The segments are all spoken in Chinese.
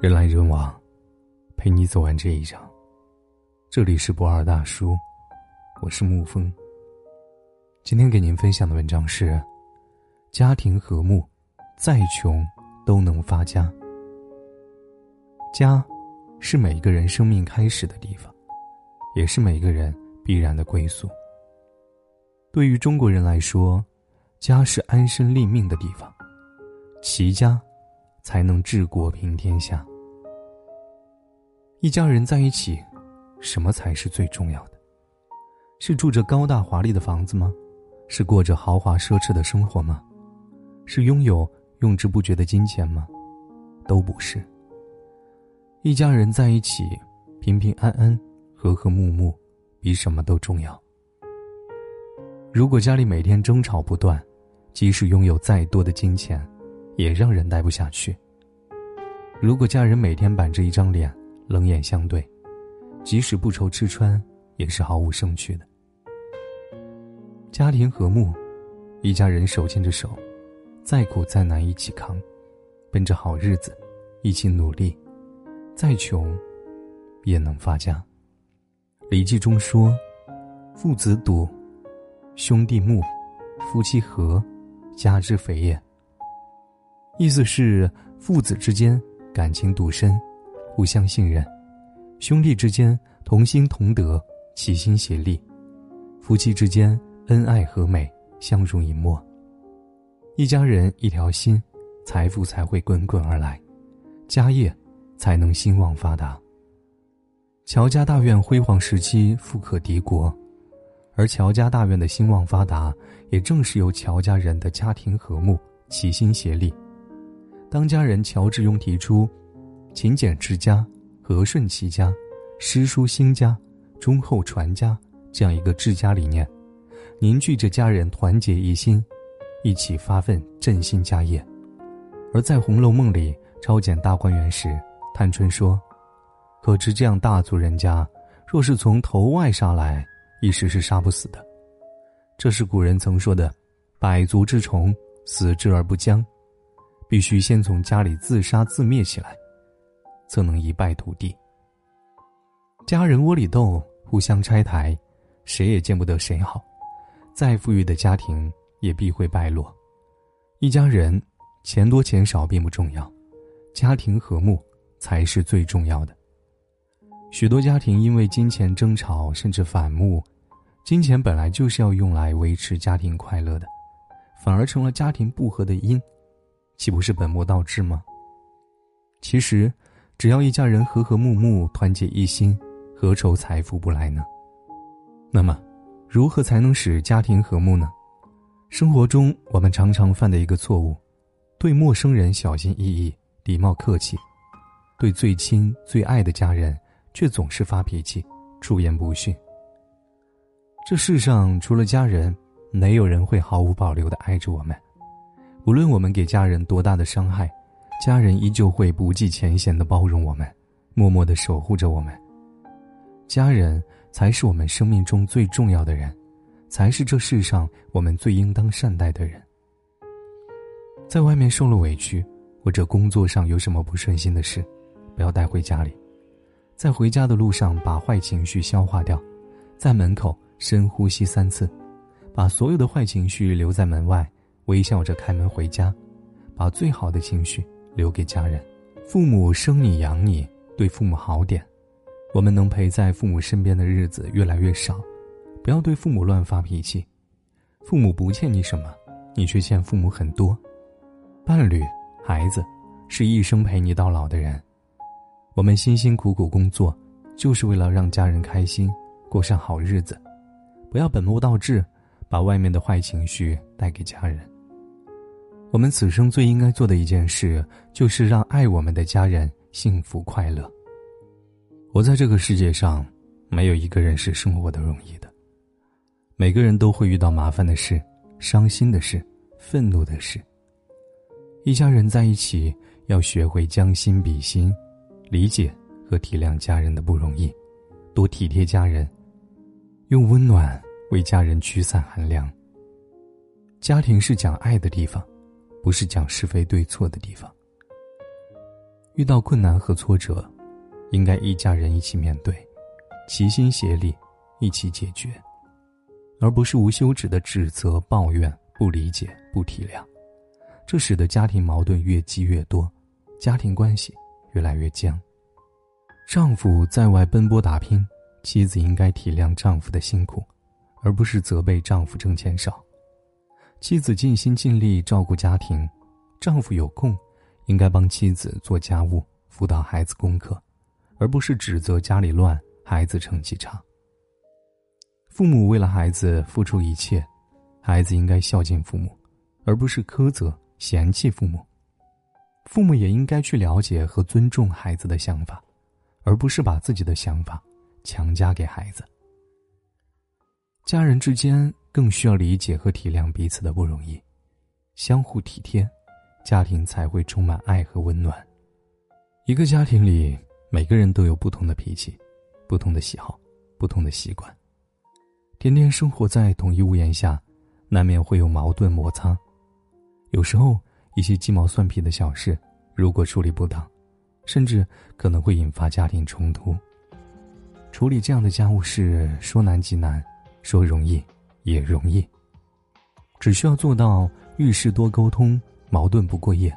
人来人往，陪你走完这一场。这里是博尔大叔，我是沐风。今天给您分享的文章是：家庭和睦，再穷都能发家。家，是每个人生命开始的地方，也是每个人必然的归宿。对于中国人来说，家是安身立命的地方，齐家，才能治国平天下。一家人在一起，什么才是最重要的？是住着高大华丽的房子吗？是过着豪华奢侈的生活吗？是拥有用之不绝的金钱吗？都不是。一家人在一起，平平安安、和和睦睦，比什么都重要。如果家里每天争吵不断，即使拥有再多的金钱，也让人待不下去。如果家人每天板着一张脸，冷眼相对，即使不愁吃穿，也是毫无生趣的。家庭和睦，一家人手牵着手，再苦再难一起扛，奔着好日子，一起努力，再穷，也能发家。《礼记》中说：“父子笃。”兄弟睦，夫妻和，家之肥也。意思是父子之间感情笃深，互相信任；兄弟之间同心同德，齐心协力；夫妻之间恩爱和美，相濡以沫。一家人一条心，财富才会滚滚而来，家业才能兴旺发达。乔家大院辉煌时期，富可敌国。而乔家大院的兴旺发达，也正是由乔家人的家庭和睦、齐心协力。当家人乔致庸提出“勤俭持家、和顺齐家、诗书兴家、忠厚传家”这样一个治家理念，凝聚着家人团结一心，一起发奋振兴家业。而在《红楼梦》里抄检大观园时，探春说：“可知这样大族人家，若是从头外杀来。”一时是杀不死的，这是古人曾说的“百足之虫，死之而不僵”，必须先从家里自杀自灭起来，则能一败涂地。家人窝里斗，互相拆台，谁也见不得谁好，再富裕的家庭也必会败落。一家人，钱多钱少并不重要，家庭和睦才是最重要的。许多家庭因为金钱争吵，甚至反目。金钱本来就是要用来维持家庭快乐的，反而成了家庭不和的因，岂不是本末倒置吗？其实，只要一家人和和睦睦、团结一心，何愁财富不来呢？那么，如何才能使家庭和睦呢？生活中我们常常犯的一个错误，对陌生人小心翼翼、礼貌客气，对最亲最爱的家人。却总是发脾气，出言不逊。这世上除了家人，没有人会毫无保留的爱着我们。无论我们给家人多大的伤害，家人依旧会不计前嫌的包容我们，默默的守护着我们。家人才是我们生命中最重要的人，才是这世上我们最应当善待的人。在外面受了委屈，或者工作上有什么不顺心的事，不要带回家里。在回家的路上，把坏情绪消化掉，在门口深呼吸三次，把所有的坏情绪留在门外，微笑着开门回家，把最好的情绪留给家人。父母生你养你，对父母好点。我们能陪在父母身边的日子越来越少，不要对父母乱发脾气。父母不欠你什么，你却欠父母很多。伴侣、孩子，是一生陪你到老的人。我们辛辛苦苦工作，就是为了让家人开心，过上好日子。不要本末倒置，把外面的坏情绪带给家人。我们此生最应该做的一件事，就是让爱我们的家人幸福快乐。活在这个世界上，没有一个人是生活的容易的。每个人都会遇到麻烦的事、伤心的事、愤怒的事。一家人在一起，要学会将心比心。理解和体谅家人的不容易，多体贴家人，用温暖为家人驱散寒凉。家庭是讲爱的地方，不是讲是非对错的地方。遇到困难和挫折，应该一家人一起面对，齐心协力，一起解决，而不是无休止的指责、抱怨、不理解、不体谅，这使得家庭矛盾越积越多，家庭关系越来越僵。丈夫在外奔波打拼，妻子应该体谅丈夫的辛苦，而不是责备丈夫挣钱少。妻子尽心尽力照顾家庭，丈夫有空。应该帮妻子做家务、辅导孩子功课，而不是指责家里乱、孩子成绩差。父母为了孩子付出一切，孩子应该孝敬父母，而不是苛责、嫌弃父母。父母也应该去了解和尊重孩子的想法，而不是把自己的想法强加给孩子。家人之间更需要理解和体谅彼此的不容易，相互体贴。家庭才会充满爱和温暖。一个家庭里，每个人都有不同的脾气，不同的喜好，不同的习惯。天天生活在同一屋檐下，难免会有矛盾摩擦。有时候，一些鸡毛蒜皮的小事，如果处理不当，甚至可能会引发家庭冲突。处理这样的家务事，说难即难，说容易也容易。只需要做到遇事多沟通。矛盾不过夜，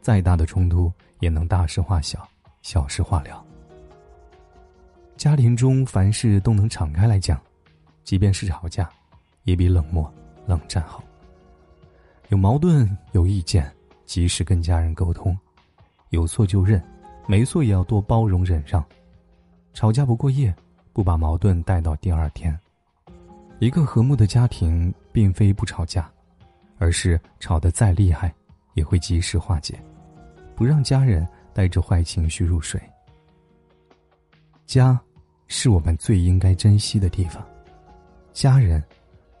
再大的冲突也能大事化小，小事化了。家庭中凡事都能敞开来讲，即便是吵架，也比冷漠冷战好。有矛盾有意见，及时跟家人沟通，有错就认，没错也要多包容忍让。吵架不过夜，不把矛盾带到第二天。一个和睦的家庭，并非不吵架，而是吵得再厉害。也会及时化解，不让家人带着坏情绪入睡。家，是我们最应该珍惜的地方，家人，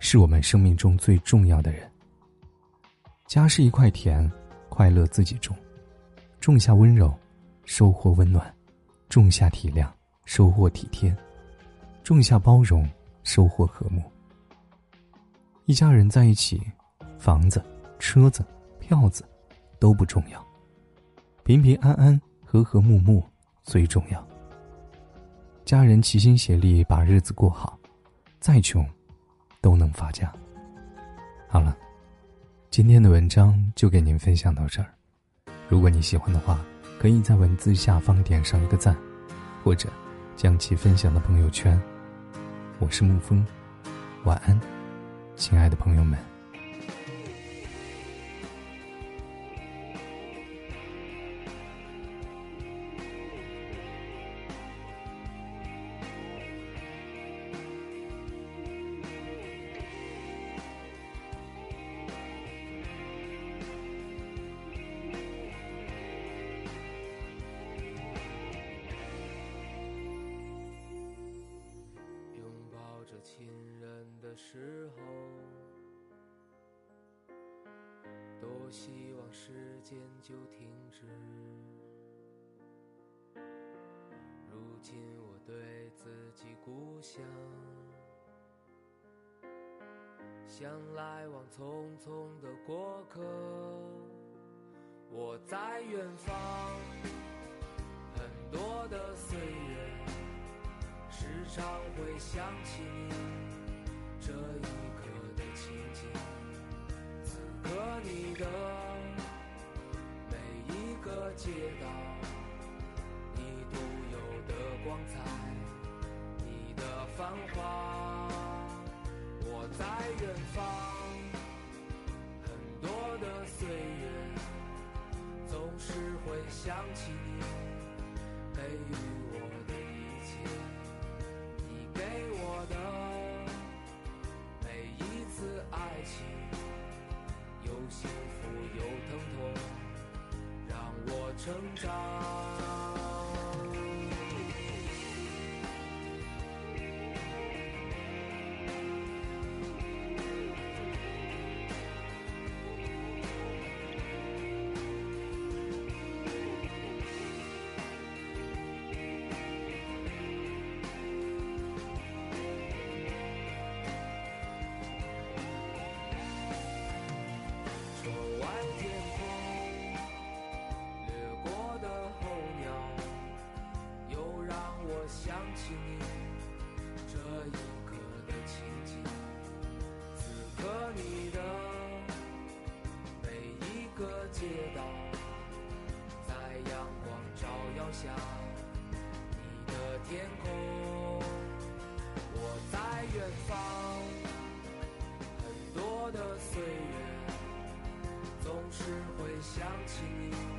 是我们生命中最重要的人。家是一块田，快乐自己种，种下温柔，收获温暖；种下体谅，收获体贴；种下包容，收获和睦。一家人在一起，房子，车子。票子都不重要，平平安安、和和睦睦最重要。家人齐心协力把日子过好，再穷都能发家。好了，今天的文章就给您分享到这儿。如果你喜欢的话，可以在文字下方点上一个赞，或者将其分享到朋友圈。我是沐风，晚安，亲爱的朋友们。多希望时间就停止。如今我对自己故乡，像来往匆匆的过客。我在远方，很多的岁月，时常会想起你。这一刻的情景，成长。街道，在阳光照耀下，你的天空。我在远方，很多的岁月，总是会想起你。